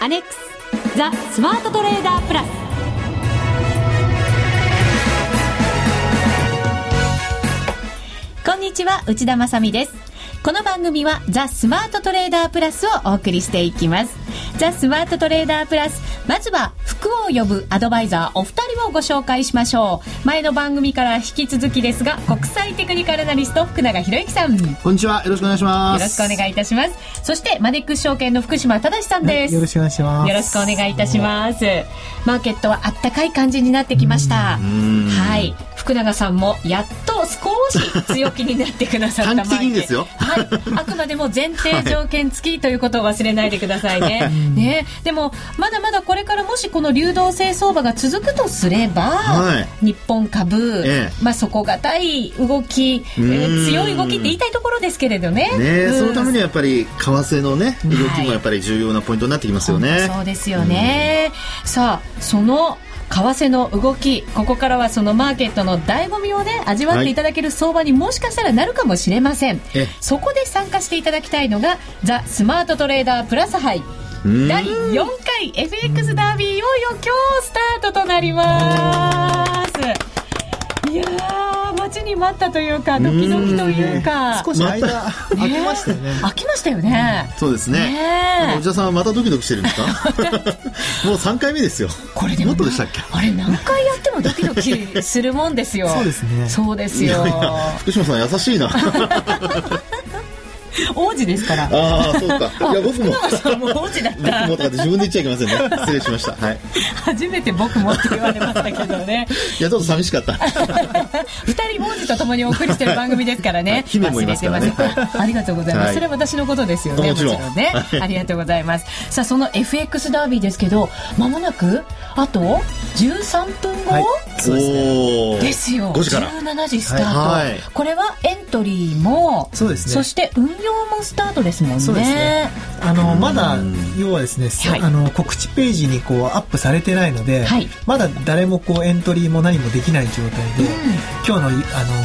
アネックスザ・スマートトレーダープラス。こんにちは内田まさです。この番組はザ・スマートトレーダープラスをお送りしていきます。ザ・スマートトレーダープラスまずは服を呼ぶアドバイザーお二人をご紹介しましょう前の番組から引き続きですが国際テクニカルアナリスト福永博之さんよこんにちはよろしくお願いしますろしくお願いいたしますそしてマネックス証券の福島正さんです、よろしくお願いします。よろしくお願いいたします。マーケットはあったかい感じになってきました。はい。福永さんもやっと少し強気になってくださった短期ですよ。はい。あくまでも前提条件付きということを忘れないでくださいね。ね。でも、まだまだこれからもしこの流動性相場が続くとすれば、は日本株、ええ。まあ底堅い動き、えーうん強い動きって言いたいところですけれどね。ねうん。そのためにはやっぱり為替のね動きもやっぱり重要なポイントになってきますよね、そうですよね、さあその為替の動きここからはそのマーケットの醍醐味をね味わっていただける相場にもしかしたらなるかもしれません、えそこで参加していただきたいのがザ・スマートトレーダープラス杯うん。第4回 FX ダービーいよいよ今日スタートとなります。いやー待ちに待ったというかドキドキというか。少し間空きましたよね。飽きましたよね、そうですね。ねえ。なんか内田さんはまたドキドキしてるんですか？もう3回目ですよ。これでももっとでしたっけ？あれ何回やってもドキドキするもんですよ。そうですね。そうですよ。福島さん優しいな 王子ですから。ああそうか。いや僕も。王子だっ僕たもとかって自分で言っちゃいけませんね。失礼しました。はい。初めて僕もって言われましたけどね。いやちょっと寂しかった。二人王子と共にお送りしてる番組ですからね。姫もいますからね。ありがとうございます、はい。それは私のことですよねもちろん。ね。はい。ありがとうございます。さあその FX ダービーですけどまもなくあと13分後、はい。おおですよ。5時から。17時スタート、はい。はい。これはエントリーもそうですね。そして運用もスタートですもんね。そうですね。あの、まだ、要はですね、はい。あの、告知ページにこうアップされてないので、はい。まだ誰もこうエントリーも何もできない状態で、今日のあの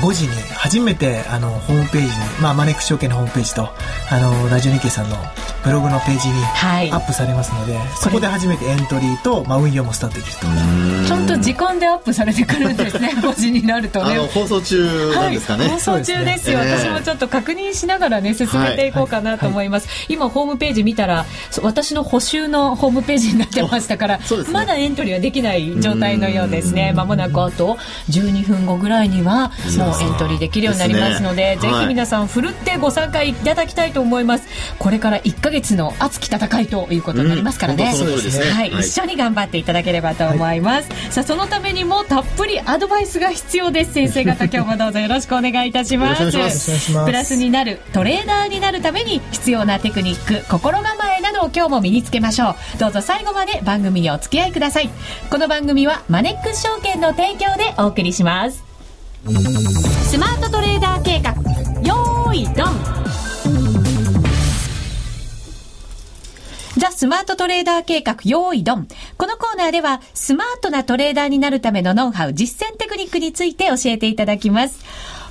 5時に初めてあのホームページに、まあ、マネックス証券のホームページと、あの、ラジオ日経さんのブログのページにはい。アップされますので、そこで初めてエントリーと、まあ、運用もスタートできると。ちゃんと時間でアップされてくるんですね 5時になるとね。あの放送中なんですかね、はい、放送中ですよ。そうですね。私もちょっと確認しながらね進めていこうかなと思います、今ホームページ見たら私の補修のホームページになってましたから、ね。まだエントリーはできない状態のようですね。まもなくあと12分後ぐらいにはもうエントリーできるようになりますのでね。ぜひ皆さんふるってご参加いただきたいと思います。これから1ヶ月の熱き戦いということになりますからね、うんね。はい、はい。一緒に頑張っていただければと思います、さあそのためにもたっぷりアドバイスが必要です。先生方今日もどうぞよろしくお願いいたします。プラスになるトレーダーになるために必要なテクニック心構えなどを今日も身につけましょう。どうぞ最後まで番組にお付き合いください。この番組はマネックス証券の提供でお送りします。スマートトレーダー計画。よーいドン。ザ・スマートトレーダー計画、用意ドン。このコーナーでは、スマートなトレーダーになるためのノウハウ、実践テクニックについて教えていただきます。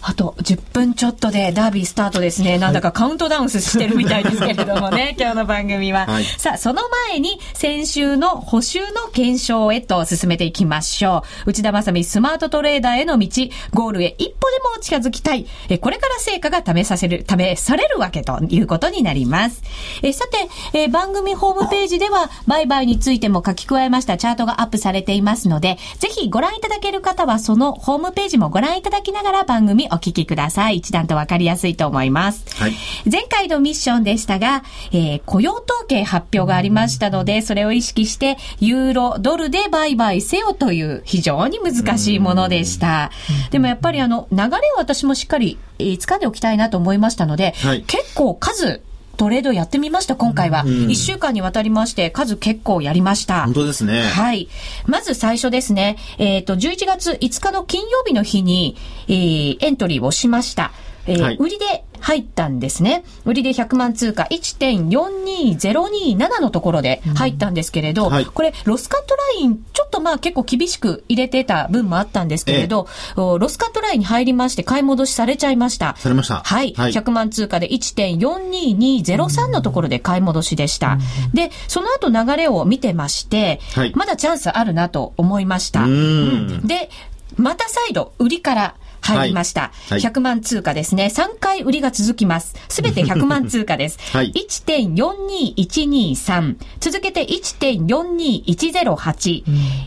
あと10分ちょっとでダービースタートですね。なんだかカウントダウンしてるみたいですけれどもね、今日の番組は。はいさあ、その前に、先週の補修の検証へと進めていきましょう。内田正美スマートトレーダーへの道、ゴールへ一歩でも近づきたい。えこれから成果が試させる、試されるわけということになります。えさて、え番組ホームページでは、売買についても書き加えましたチャートがアップされていますので、ぜひご覧いただける方は、そのホームページもご覧いただきながら番組お聞きください。一段とわかりやすいと思います。はい前回のミッションでしたが、えー雇用統計発表がありましたので、それを意識して、ユーロ、ドルで売買せよという非常に難しいものでした。でもやっぱりあの、流れを私もしっかり、えー掴んでおきたいなと思いましたので、はい結構数、トレードやってみました、今回は。一週間にわたりまして、数結構やりました。本当ですねはい。まず最初ですね。えっ、と、11月5日の金曜日の日に、えーエントリーをしました。えーはい売りで入ったんですね。売りで100万通貨1.42027のところで入ったんですけれど、はいこれ、ロスカットライン、ちょっとまあ結構厳しく入れてた分もあったんですけれど、おロスカットラインに入りまして買い戻しされちゃいました。されましたはい。はい100万通貨で1.42203のところで買い戻しでした。で、その後流れを見てまして、はいまだチャンスあるなと思いました。うーんで、また再度、売りから入りました。はいはい100万通貨ですね。3回売りが続きます。すべて100万通貨です。はい1.42123。続けて1.42108。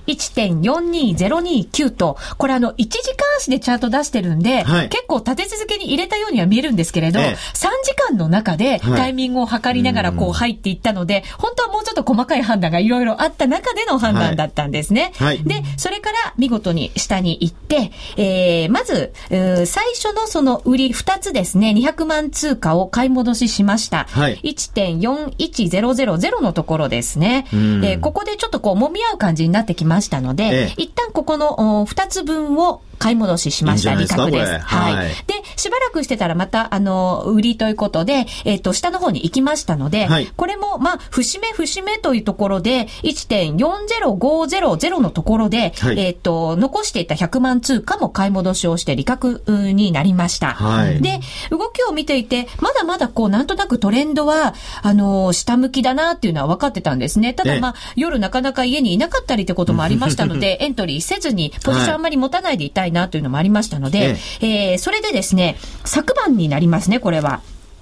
1.42029と、これあの、1時間足でチャート出してるんで、はい。結構立て続けに入れたようには見えるんですけれど、ええ。3時間の中ではい。タイミングを測りながらこう入っていったので、本当はもうちょっと細かい判断がいろいろあった中での判断だったんですね。はい。で、それから見事に下に行って、えー、まず、最初のその売り2つですね、200万通貨を買い戻ししました。はい。1.41000のところですね。えうん。ーここでちょっとこう揉み合う感じになってきましたので、ええ。一旦ここのお2つ分を買い戻ししました。利確です。はい。はいで、しばらくしてたらまた、あの、売りということで、えっ、と、下の方に行きましたので、はいこれも、まあ、節目節目というところで、1.40500のところで、はいえっ、と、残していた100万通貨も買い戻しをして利確うんになりました。はいで、動きを見ていて、まだまだこう、なんとなくトレンドは、あの、下向きだなっていうのは分かってたんですね。ただええまあ、夜なかなか家にいなかったりってこともありましたので、エントリーせずに、ポジションあんまり持たないでいたいなというのもありましたので、えーそれでですね、昨晩になりますね、これは。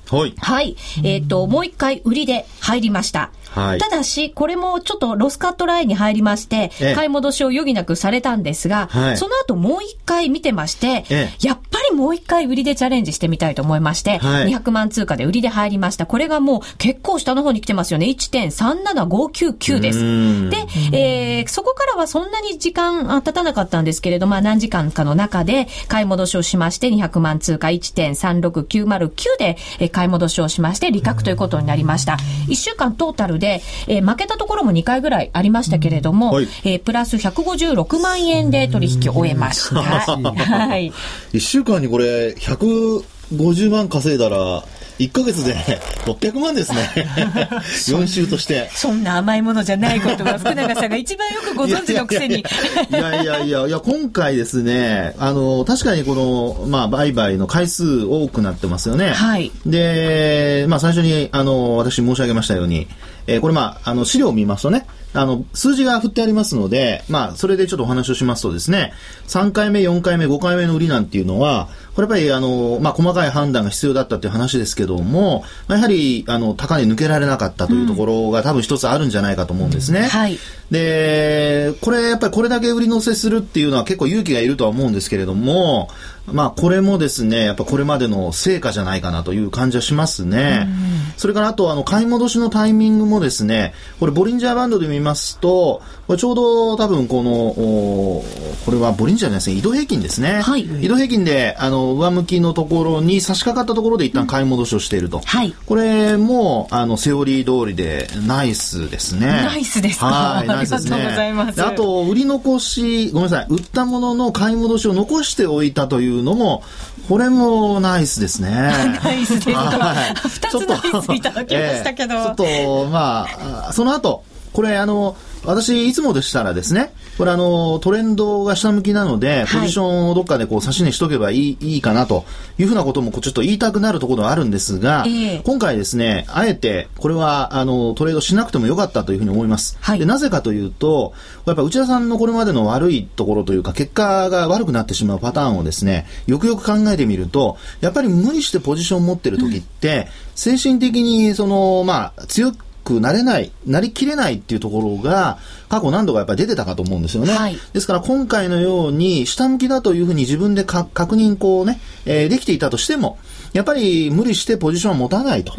はい。はい。えっ、と、もう一回売りで入りました。はいただし、これもちょっとロスカットラインに入りまして、ええ買い戻しを余儀なくされたんですが、はいその後もう一回見てまして、えやっぱりもう一回売りでチャレンジしてみたいと思いまして、はい200万通貨で売りで入りました。これがもう結構下の方に来てますよね。1.37599です。うんで、えーそこからはそんなに時間あ経たなかったんですけれど、まあ何時間かの中で買い戻しをしまして、200万通貨1.36909でえー買い戻しをしまして、利確ということになりました。1週間トータルで、えー負けたところも2回ぐらいありましたけれども、はいえープラス156万円で取引を終えました。はい。一週間にこれ、150万稼いだら、1ヶ月で600万ですね。4週として。そんな甘いものじゃないことは福永さんが一番よくご存知のくせに。いやいやいやいや、今回ですね、あの、確かにこの、まあ、売買の回数多くなってますよね。はいで、まあ、最初に、あの、私申し上げましたように、えーこれまあ、あの、資料を見ますとね、あの、数字が振ってありますので、まあ、それでちょっとお話をしますとですね、3回目、4回目、5回目の売りなんていうのは、これやっぱり、あの、まあ、細かい判断が必要だったっていう話ですけども、まあやはり、あの、高値抜けられなかったというところが多分一つあるんじゃないかと思うんですね。はい。で、これやっぱりこれだけ売り乗せするっていうのは結構勇気がいるとは思うんですけれども、まあこれもですね、やっぱこれまでの成果じゃないかなという感じはしますね。それからあとあの買い戻しのタイミングもですね、これボリンジャーバンドで見ますと、これちょうど多分この、おこれはボリンジャーじゃないですね、移動平均ですね。はい移動平均であの上向きのところに差し掛かったところで一旦買い戻しをしていると。はいこれも、あの、セオリー通りで、ナイスですね。ナイスですかはい、ナイスですね。ありがとうございますであと、売り残し、ごめんなさい、売ったものの買い戻しを残しておいたというのも、これもナイスですね。ナイスですかはい 二つナイスいただきましたけどええちょっと、まあ、あその後、これあの、私、いつもでしたらですね、これあの、トレンドが下向きなので、はい。ポジションをどっかでこう、差し値しとけばいい、いいかなというふうなこともちょっと言いたくなるところがあるんですが、ええ。今回ですね、あえて、これは、あの、トレードしなくてもよかったというふうに思います。はい。でなぜかというと、やっぱ内田さんのこれまでの悪いところというか、結果が悪くなってしまうパターンをですね、よくよく考えてみると、やっぱり無理してポジションを持ってる時って、精神的に、その、まあ、強くなれない、なりきれないっていうところが、過去何度かやっぱり出てたかと思うんですよね。はいですから今回のように、下向きだというふうに自分でか確認こうね、えーできていたとしても、やっぱり無理してポジションを持たないと。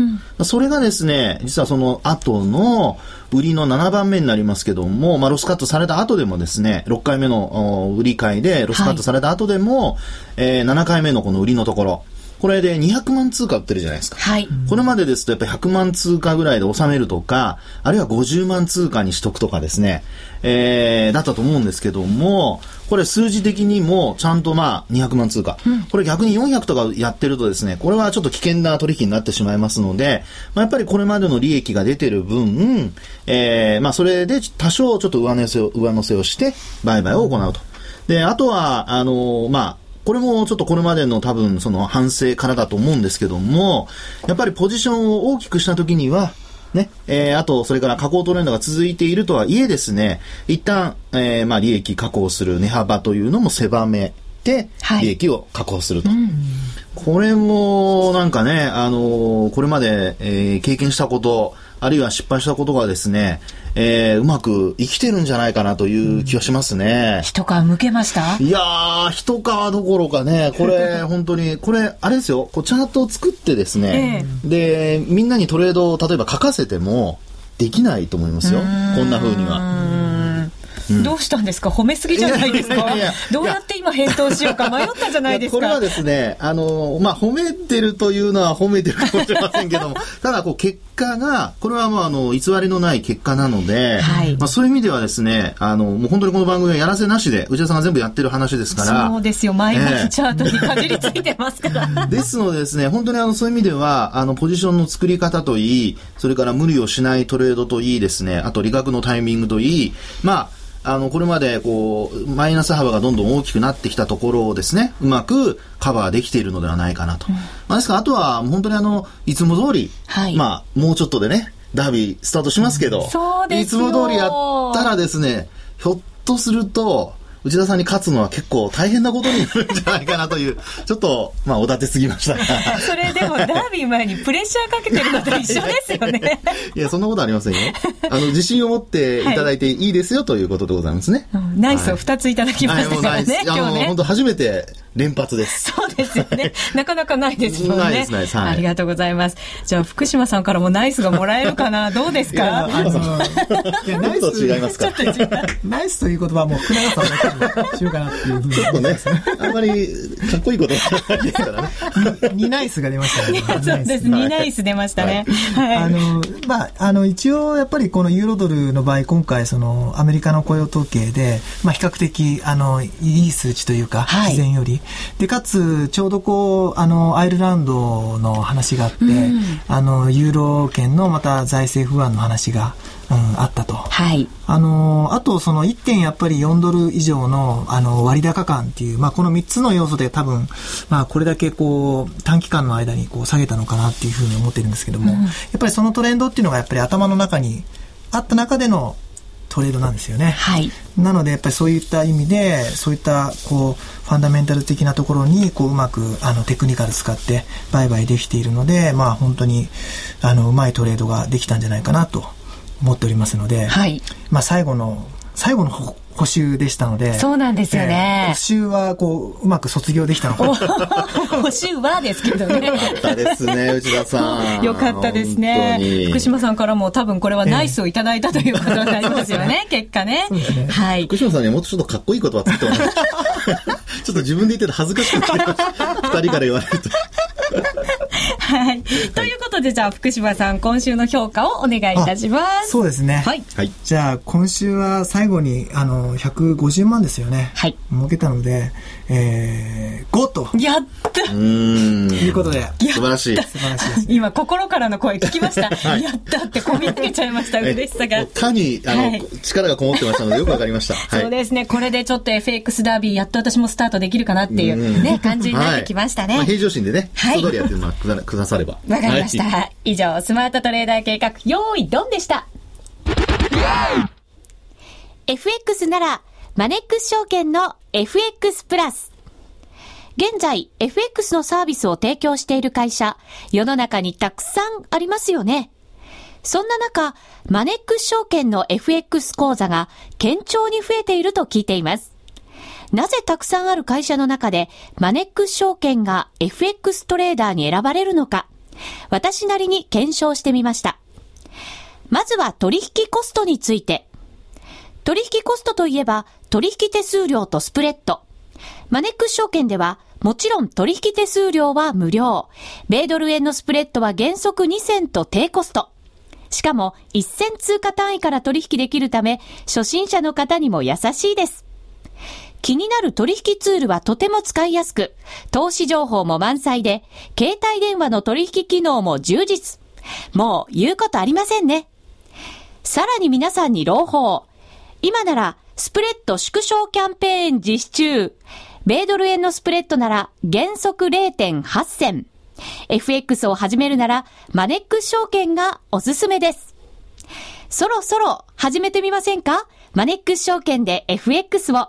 それがですね、実はその後の売りの7番目になりますけども、まあロスカットされた後でもですね、6回目のお売り買いでロスカットされた後でも、えー7回目のこの売りのところ、これで200万通貨売ってるじゃないですか。はい。これまでですとやっぱり100万通貨ぐらいで収めるとか、あるいは50万通貨にしとくとかですね、えー、だったと思うんですけども、ここれ数字的にもちゃんとまあ200万通貨。これ逆に400とかやってるとですね、これはちょっと危険な取引になってしまいますので、まあ、やっぱりこれまでの利益が出てる分、えー、まあそれで多少ちょっと上乗せを、上乗せをして売買を行うと。で、あとは、あのまあ、これもちょっとこれまでの多分その反省からだと思うんですけども、やっぱりポジションを大きくした時には、ね、えー、あと、それから加工トレンドが続いているとはいえですね、一旦、えー、まあ、利益確保する値幅というのも狭めて、利益を確保すると。はいうんこれも、なんかね、あのー、これまで、えー、経験したこと、あるいは失敗したことがですね、えー、うまく生きてるんじゃないかなという気はしますね。一皮向けました？いやー、一皮どころかね、これ、本当に、これ、あれですよ、こうチャートを作ってですね、えで、みんなにトレードを例えば書かせても、できないと思いますよ。こんな風には。どうしたんですか？褒めすぎじゃないですか？どうやって今返答しようか迷ったじゃないですか？これはですね、あの、まあ、褒めてるというのは褒めてるかもしれませんけども、ただ、こう、結果が、これはもう、あの、偽りのない結果なので、はい、まあ、そういう意味ではですね、あの、もう本当にこの番組はやらせなしで、内田さんが全部やってる話ですから。そうですよ、毎日チャートにかじりついてますから。ですのでですね、本当にあの、そういう意味では、あの、ポジションの作り方といい、それから無理をしないトレードといいですね、あと利確のタイミングといい、まあ、あの、これまで、こう、マイナス幅がどんどん大きくなってきたところをですね、うまくカバーできているのではないかなと。うん、まあ、ですから、あとは、本当にあの、いつも通り、はい、まあ、もうちょっとでね、ダービースタートしますけど、うん、いつも通りやったらですね、ひょっとすると、内田さんに勝つのは結構大変なことになるんじゃないかなという、ちょっと、まあ、おだてすぎましたそれでも、ダービー前にプレッシャーかけてるのと一緒ですよね。いや、そんなことありませんよ。あの、自信を持っていただいていいですよということでございますね。はい、ナイスを2ついただきましたからね、はい、今日ね。本当初めて連発です。そうですよね。なかなかないですもんね。ないです、ないです。はい、ありがとうございます。じゃあ、福島さんからもナイスがもらえるかな？どうですか？あの、いや、ナイスと違いますか？ちょっと違う。ナイスという言葉はもう福永さんだけにしようかなっていうふうに。ちょっとね、あんまりかっこいいことないですからね。2ナイスが出ましたね。そうです、2ナイス出ましたね。はい。あの、まあ、あの、一応やっぱりこのユーロドルの場合、今回そのアメリカの雇用統計で、まあ、比較的、あの、いい数値というか、自然より。で、かつ、ちょうどこう、あの、アイルランドの話があって、うん、あの、ユーロ圏のまた財政不安の話が、うん、あったと。はい。あの、あとその1点やっぱり4ドル以上の、あの、割高感っていう、まあこの3つの要素で多分、まあこれだけこう、短期間の間にこう下げたのかなっていうふうに思ってるんですけども、うん、やっぱりそのトレンドっていうのがやっぱり頭の中にあった中でのトレードなんですよね。はい。なので、やっぱりそういった意味で、そういった、こう、ファンダメンタル的なところに、こう、うまく、あの、テクニカル使って売買できているので、まあ、本当に、あの、うまいトレードができたんじゃないかなと思っておりますので、はい。まあ、最後の、最後の補修でしたので。そうなんですよね。えー、補修は、こう、うまく卒業できたのか補修はですけどね。よかったですね、内田さん。よかったですね。福島さんからも多分これはナイスをいただいたということになりますよね、結果ね。ねはい。福島さんにはもっとちょっとかっこいい言葉つってもら ちょっと自分で言ってて恥ずかしくて、二人から言われると。はい。ということで、じゃあ、福島さん、今週の評価をお願いいたします。そうですね。はい。じゃあ、今週は最後に、あの、150万ですよね。はい。儲けたので、えー、5と。やったうん。ということで。素晴らしい。素晴らしい。今、心からの声聞きました。はい、やったって込み上げちゃいました、嬉しさが。他に、あの、はい、力がこもってましたので、よくわかりました。はい、そうですね。これでちょっと FX ダービー、やっと私もスタートできるかなっていうね、感じになってきましたね。まあ、平常心でね、はい。通りやってるのはくだされば。わかりました。はい、以上、スマートトレーダー計画、用意ドンでした。FX なら、マネックス証券の FX プラス。現在、FX のサービスを提供している会社、世の中にたくさんありますよね。そんな中、マネックス証券の FX 講座が堅調に増えていると聞いています。なぜたくさんある会社の中で、マネックス証券が FX トレーダーに選ばれるのか、私なりに検証してみました。まずは取引コストについて。取引コストといえば、取引手数料とスプレッド。マネックス証券では、もちろん取引手数料は無料。米ドル円のスプレッドは原則2銭と低コスト。しかも、1銭通貨単位から取引できるため、初心者の方にも優しいです。気になる取引ツールはとても使いやすく、投資情報も満載で、携帯電話の取引機能も充実。もう言うことありませんね。さらに皆さんに朗報。今なら、スプレッド縮小キャンペーン実施中。米ドル円のスプレッドなら原則0.8銭。FX を始めるならマネックス証券がおすすめです。そろそろ始めてみませんか？マネックス証券で FX を。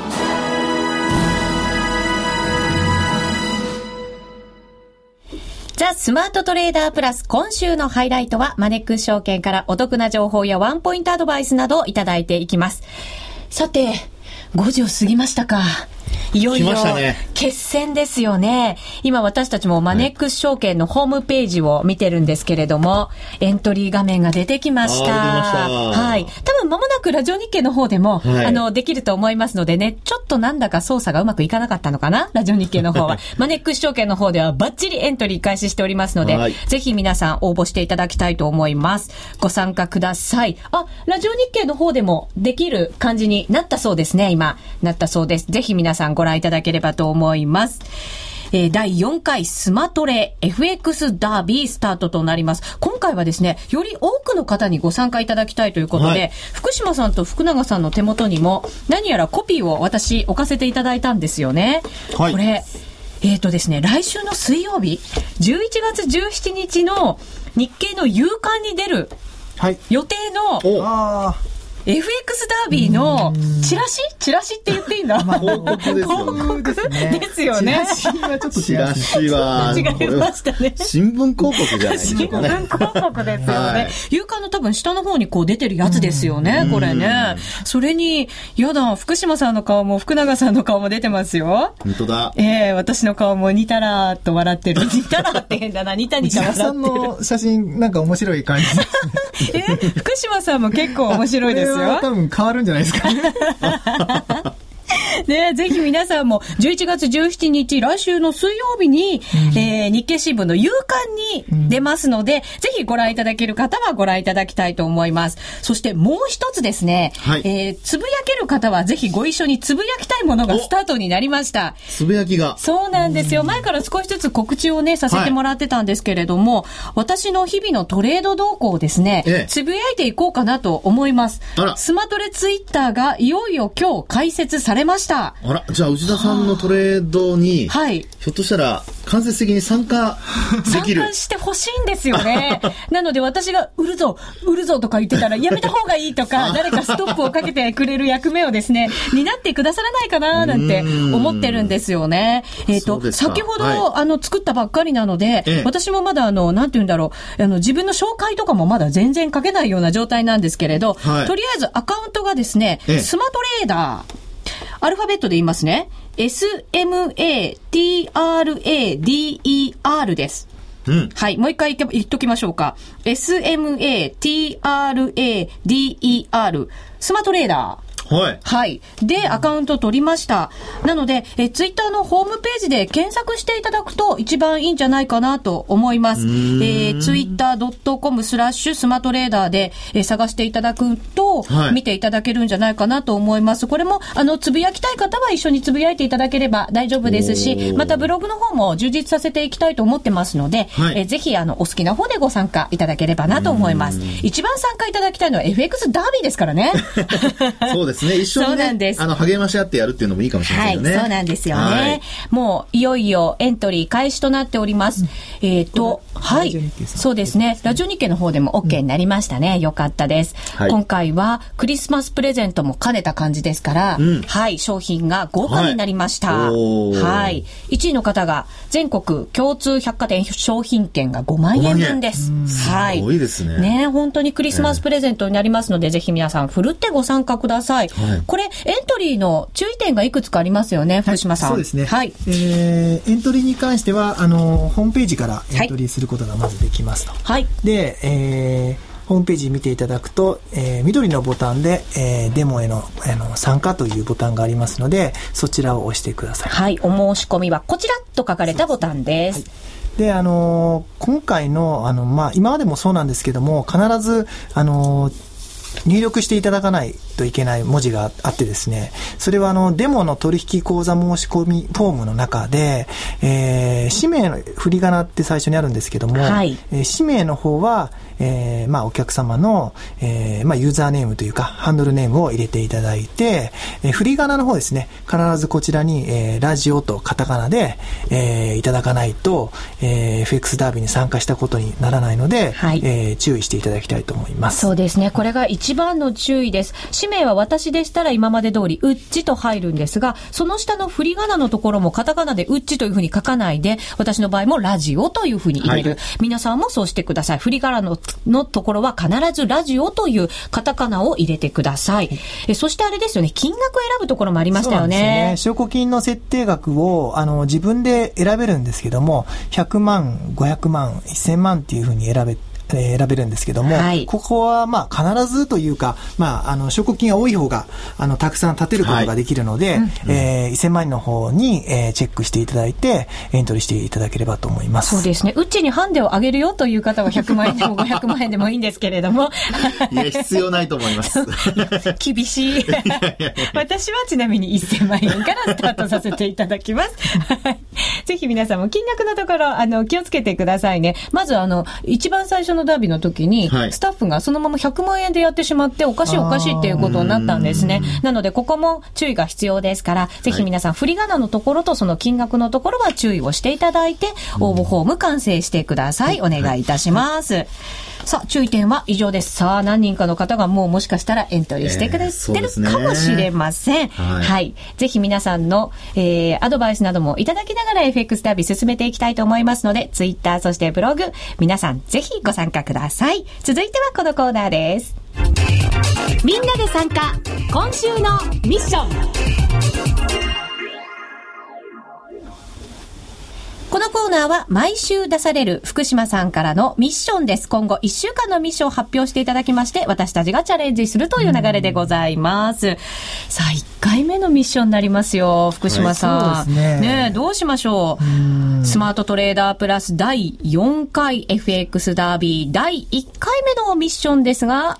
ザ・スマートトレーダープラス今週のハイライトはマネックス証券からお得な情報やワンポイントアドバイスなどをいただいていきます。さて、5時を過ぎましたか。いよいよ決戦ですよね。今私たちもマネックス証券のホームページを見てるんですけれども、エントリー画面が出てきました。はい。多分間もなくラジオ日経の方でも、はい、あの、できると思いますのでね、ちょっとなんだか操作がうまくいかなかったのかな？ラジオ日経の方は。マネックス証券の方ではバッチリエントリー開始しておりますので、はい、ぜひ皆さん応募していただきたいと思います。ご参加ください。あ、ラジオ日経の方でもできる感じになったそうですね、今。なったそうです。ぜひ皆さんご覧いただければと思います。えー、第4回スマトレ FX ダービースタートとなります。今回はですね、より多くの方にご参加いただきたいということで、はい、福島さんと福永さんの手元にも何やらコピーを私置かせていただいたんですよね。はい、これ、えっ、ー、とですね、来週の水曜日、11月17日の日経の夕刊に出る予定の、はい FX ダービーのチラシ？チラシって言っていいんだ、まあ、広告ですよね。広告ですよね。チラシはちょっとチラシは、違いましたね。新聞広告じゃないですかね。新聞広告ですよね。夕刊の多分下の方にこう出てるやつですよね、これね。それに、やだ、福島さんの顔も福永さんの顔も出てますよ。本当だ。ええー、私の顔も似たらーと笑ってる。似たらって変だな、似た似た笑ってる。さんの写真なんか面白い感じですね。え福島さんも結構面白いですよ。多分変わるんじゃないですか。ね、ぜひ皆さんも11月17日、来週の水曜日に、うん、えー、日経新聞の夕刊に出ますので、うん、ぜひご覧いただける方はご覧いただきたいと思います。そしてもう一つですね、はい、えー、つぶやける方はぜひご一緒につぶやきたいものがスタートになりました。つぶやきが。そうなんですよ。前から少しずつ告知をね、させてもらってたんですけれども、はい、私の日々のトレード動向をですね、ええ、つぶやいていこうかなと思います。スマトレツイッターがいよいよ今日開設されました。あら、じゃあ内田さんのトレードに、はい。ひょっとしたら間接的に参加できる。参加してほしいんですよね。なので私が売るぞ、売るぞとか言ってたらやめた方がいいとか、誰かストップをかけてくれる役目をですね、担ってくださらないかななんて思ってるんですよね。えっ、ー、と、先ほど、はい、あの、作ったばっかりなので、ええ、私もまだあの、なんて言うんだろう、あの、自分の紹介とかもまだ全然書けないような状態なんですけれど、はい、とりあえずアカウントがですね、え、スマトレーダー、アルファベットで言いますね。SMATRADER です。うん、はい。もう一回言っときましょうか。SMATRADER。スマートレーダー。はい。はい。で、アカウント取りました。なので、え、ツイッターのホームページで検索していただくと一番いいんじゃないかなと思います。えー、ツイッター .com スラッシュスマトレーダーで、えー、探していただくと、はい、見ていただけるんじゃないかなと思います。これも、あの、つぶやきたい方は一緒につぶやいていただければ大丈夫ですし、またブログの方も充実させていきたいと思ってますので、はい、えー、ぜひ、あの、お好きな方でご参加いただければなと思います。一番参加いただきたいのは FX ダービーですからね。そうですですね。一緒にねで、すあの、励まし合ってやるっていうのもいいかもしれませんよね。はい、そうなんですよね。はいもう、いよいよエントリー開始となっております。えっ、と、はいそうですね。ラジオ日経の方でも OK になりましたね。よかったです、はい今回はクリスマスプレゼントも兼ねた感じですから、うんはい、商品が豪華になりました。はい。1位の方が、全国共通百貨店商品券が5万円分です。はい。すごいですねね本当にクリスマスプレゼントになりますので、ぜひ皆さん、ふるってご参加ください。はいこれ、エントリーの注意点がいくつかありますよね、福島さん。そうですね。はい。えーエントリーに関しては、あの、ホームページからエントリーすることがまずできますと。はい。で、えーホームページ見ていただくと、えー緑のボタンで、えーデモへのあの参加というボタンがありますので、そちらを押してください。はい。お申し込みはこちらと書かれたボタンです。で、あのー今回の、あの、まあ、今までもそうなんですけども、必ず、あのー入力していただかないといけない文字があってですね、それはあの、デモの取引口座申し込みフォームの中で、えー氏名の振り仮名って最初にあるんですけども、はい。えー氏名の方は、えーまあ、お客様の、えーまあ、ユーザーネームというか、ハンドルネームを入れていただいて、えー振り仮名の方ですね、必ずこちらに、えーラジオとカタカナで、えーいただかないと、えー FX ダービーに参加したことにならないので、はいえー注意していただきたいと思います。そうですね。これが一番の注意です。氏名は私でしたら今まで通り、うっちと入るんですが、その下の振り仮名のところもカタカナでうっちというふうに書かないで、私の場合もラジオというふうに入れる。はい皆さんもそうしてください。振り仮名ののところは必ずラジオというカタカナを入れてください。えそしてあれですよね、金額選ぶところもありましたよそうですね。証拠金の設定額をあの自分で選べるんですけども、100万、500万、1000万っていうふうに選べ、えー選べるんですけども、はいここはまあ必ずというか、まあ、あの証拠金が多い方があのたくさん立てることができるので、えー1000万円の方に、えーチェックしていただいてエントリーしていただければと思います。そうですね。うちにハンデをあげるよという方は100万円でも 500万円でもいいんですけれども。いや、必要ないと思います。厳しい。私はちなみに1000万円からスタートさせていただきます。はいぜひ皆さんも金額のところ、あの、気をつけてくださいね。まず、あの、一番最初のダービーの時に、はいスタッフがそのまま100万円でやってしまって、おかしいおかしいっていうことになったんですね。なので、ここも注意が必要ですから、ぜひ皆さん、振り仮名のところとその金額のところは注意をしていただいて、応募フォーム完成してください。お願いいたします。さあ、注意点は以上です。さあ、何人かの方がもうもしかしたらエントリーしてくれてるですねかもしれません。はいはい。ぜひ皆さんの、えー、アドバイスなどもいただきながら FX ダービー進めていきたいと思いますので、ツイッター、そしてブログ、皆さんぜひご参加ください。続いてはこのコーナーです。みんなで参加、今週のミッション。このコーナーは毎週出される福島さんからのミッションです。今後1週間のミッションを発表していただきまして、私たちがチャレンジするという流れでございます。さあ、1回目のミッションになりますよ、福島さん。はいねねえどうしましょう？スマートトレーダープラス第4回 FX ダービー第1回目のミッションですが、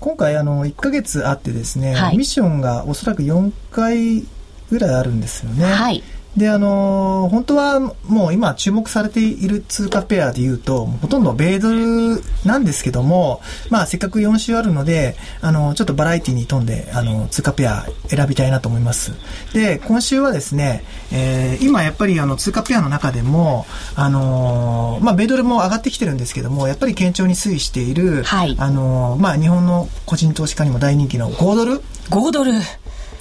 今回あの1ヶ月あってですね、はいミッションがおそらく4回ぐらいあるんですよね。はい。で、あのー本当はもう今注目されている通貨ペアで言うと、ほとんど米ドルなんですけども、まあせっかく4週あるので、あの、ちょっとバラエティに富んで、あの、通貨ペア選びたいなと思います。で、今週はですね、えー今やっぱりあの通貨ペアの中でも、あのーまあ米ドルも上がってきてるんですけども、やっぱり堅調に推移している、はいあのーまあ日本の個人投資家にも大人気の5ドル5ドル。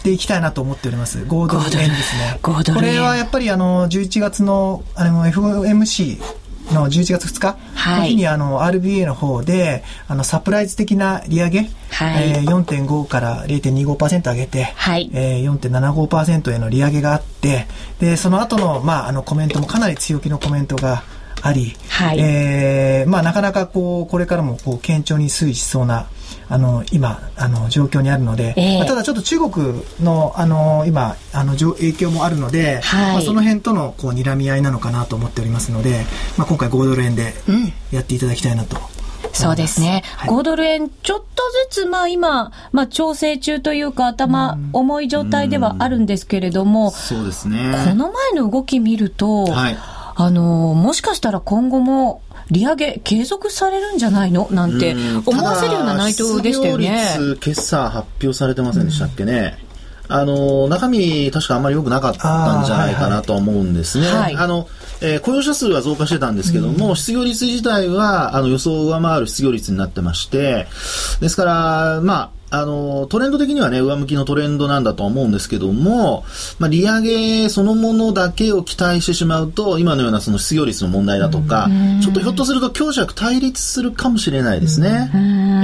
でいきたいなと思っております。5ドル円ですね。5ドル円これはやっぱりあの、11月の、あの、FOMC の11月2日はい。の日にあの、RBA の方で、あの、サプライズ的な利上げ、はい。えー4.5から0.25%上げて、はい。えー4.75%への利上げがあって、で、その後の、まあ、あの、コメントもかなり強気のコメントがあり、はい。えーまあ、なかなかこう、これからもこう、堅調に推移しそうな、あの、今、あの、状況にあるので、ええ。まあただちょっと中国の、あの、今、あの、状影響もあるので、はい。まあ、その辺との、こう、睨み合いなのかなと思っておりますので、まあ、今回5ドル円でやっていただきたいなと。思います。そうですね。はい。5ドル円、ちょっとずつ、まあ今、まあ調整中というか、頭、重い状態ではあるんですけれども、そうですね。この前の動き見ると、はいあの、もしかしたら今後も、利上げ継続されるんじゃないの？なんて思わせるような内容でしたよね。失業率、決算発表されてませんでしたっけね。うん、あの、中身、確かあんまり良くなかったんじゃないかなと思うんですね。はい、あの、えー、雇用者数は増加してたんですけども、うん、失業率自体は、あの、予想を上回る失業率になってまして、ですから、まあ、あの、トレンド的にはね、上向きのトレンドなんだと思うんですけども、まあ、利上げそのものだけを期待してしまうと、今のようなその失業率の問題だとか、ちょっとひょっとすると強弱対立するかもしれないですね。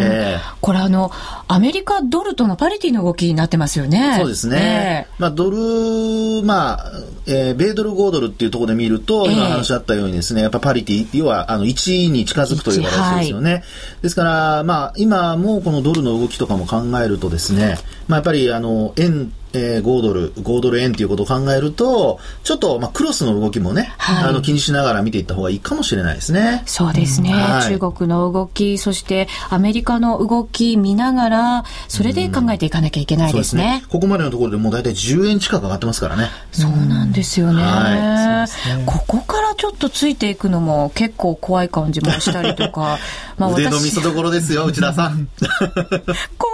えー、これあの、アメリカドルとのパリティの動きになってますよね。そうですね。えー、まあ、ドル、まあ、えー、米ドル5ドルっていうところで見ると、今話あったようにですね、やっぱパリティ、要は、あの、1に近づくという形ですよね。はい、ですから、まあ、今もこのドルの動きとかも考えるとですね、まあ、やっぱり、あの、円えー、5ドル、5ドル円ということを考えると、ちょっと、まあ、クロスの動きもね、はい、あの、気にしながら見ていった方がいいかもしれないですね。そうですね。はい、中国の動き、そしてアメリカの動き見ながら、それで考えていかなきゃいけないですね。うん、すねここまでのところでもう大体10円近く上がってますからね。そうなんですよね。はい、ねここからちょっとついていくのも結構怖い感じもしたりとか。まあ、腕の見せ所ですよ、内田さん。怖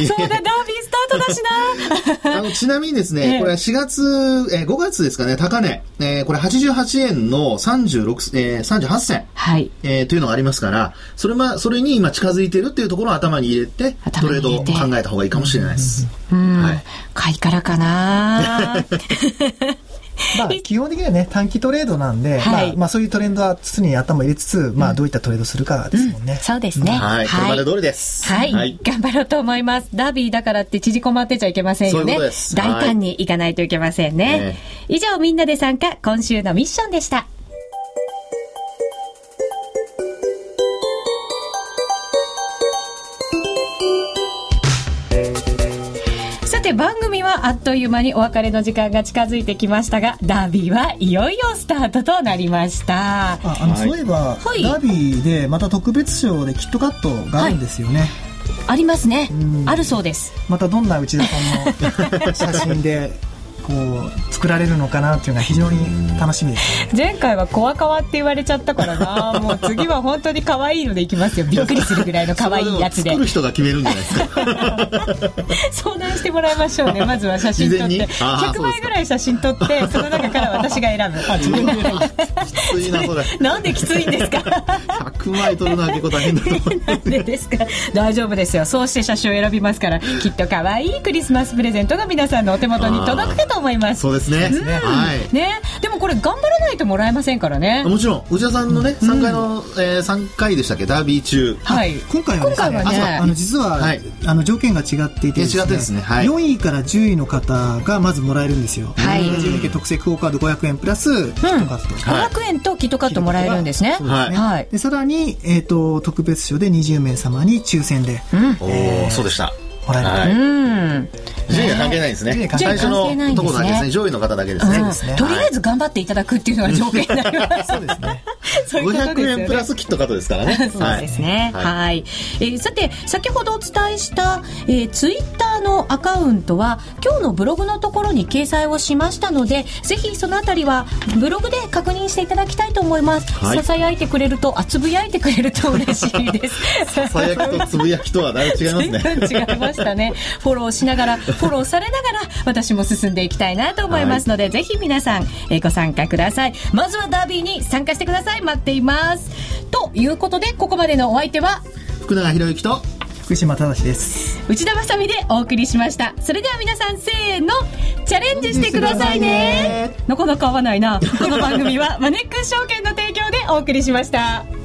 い。そうだ、ダービースタートだしな。あの、ちなみにですね、これは4月、えー、5月ですかね、高値。えー、これ88円の36、えー、38銭。はい。えー、というのがありますから、それま、それに今近づいてるっていうところを頭に入れて、トレードを考えた方がいいかもしれないです。うん。はい。買いからかなまあ、基本的にはね、短期トレードなんで、はい、まあ、まあ、そういうトレンドは常に頭入れつつ、まあ、どういったトレードするかですもんね。うん、そうですね。はい。これまで通りです。はい。はい、頑張ろうと思います。ダービーだからって縮こまってちゃいけませんよね。大胆にいかないといけませんね。ね以上、みんなで参加、今週のミッションでした。はあっという間にお別れの時間が近づいてきましたがダービーはいよいよスタートとなりました。ああの、はい、そういえば、はい、ダービーでまた特別賞でキットカットがあるんですよね、はい。ありますね。あるそうです。またどんな内田さんの 写真でこう作られるのかなっていうのが非常に楽しみです、ね、前回は怖かわって言われちゃったからな。もう次は本当に可愛いのでいきますよ。びっくりするぐらいの可愛いやつで。作る人が決めるんじゃないですか相談してもらいましょうね。まずは写真撮って。100枚ぐらい写真撮って その中から私が選ぶ。きついなそれ。なんできついんですか？100枚撮るのは結構大変だと思う。でですか？大丈夫ですよ。そうして写真を選びますからきっと可愛いクリスマスプレゼントが皆さんのお手元に届くかと思います。そうですね。うん、はい。ね、でもこれ頑張らないともらえませんからね。もちろん内田さんのね、三回の、えー、3回でしたっけ？ダービー中。はい。今回はね、今回はねあの実は、はい、あの条件が違っていて違ってですね。はい。4位から10位の方がまずもらえるんですよ。はい。12系特製クオカード500円プラスキットカット。500円とキットカットもらえるんですね。はい。はい。でさらにえっ、と特別賞で20名様に抽選で。うん。おお、そうでした。もらえる。はい。うん。順位は関係ないですね。最初のところだけですね。上位の方だけですね。とりあえず頑張っていただくっていうのが条件になります。そうですね。500円プラスキットカットですからね。そうですね。はい。えさて、先ほどお伝えした、えツイッターのアカウントは、今日のブログのところに掲載をしましたので、ぜひそのあたりはブログで確認していただきたいと思います。ささやいてくれると、あ、つぶやいてくれると嬉しいです。ささやきとつぶやきとはだいぶ違いますね。違いましたね。フォローしながら、フォローされながら、私も進んでいきたいなと思いますので、はい、ぜひ皆さん、えー、ご参加ください。まずはダービーに参加してください。待っています。ということで、ここまでのお相手は、福永博之と、福島正です。内田まさでお送りしました。それでは皆さんせーの。チャレンジしてくださいね。なかなか合わないな。この番組はマネックス証券の提供でお送りしました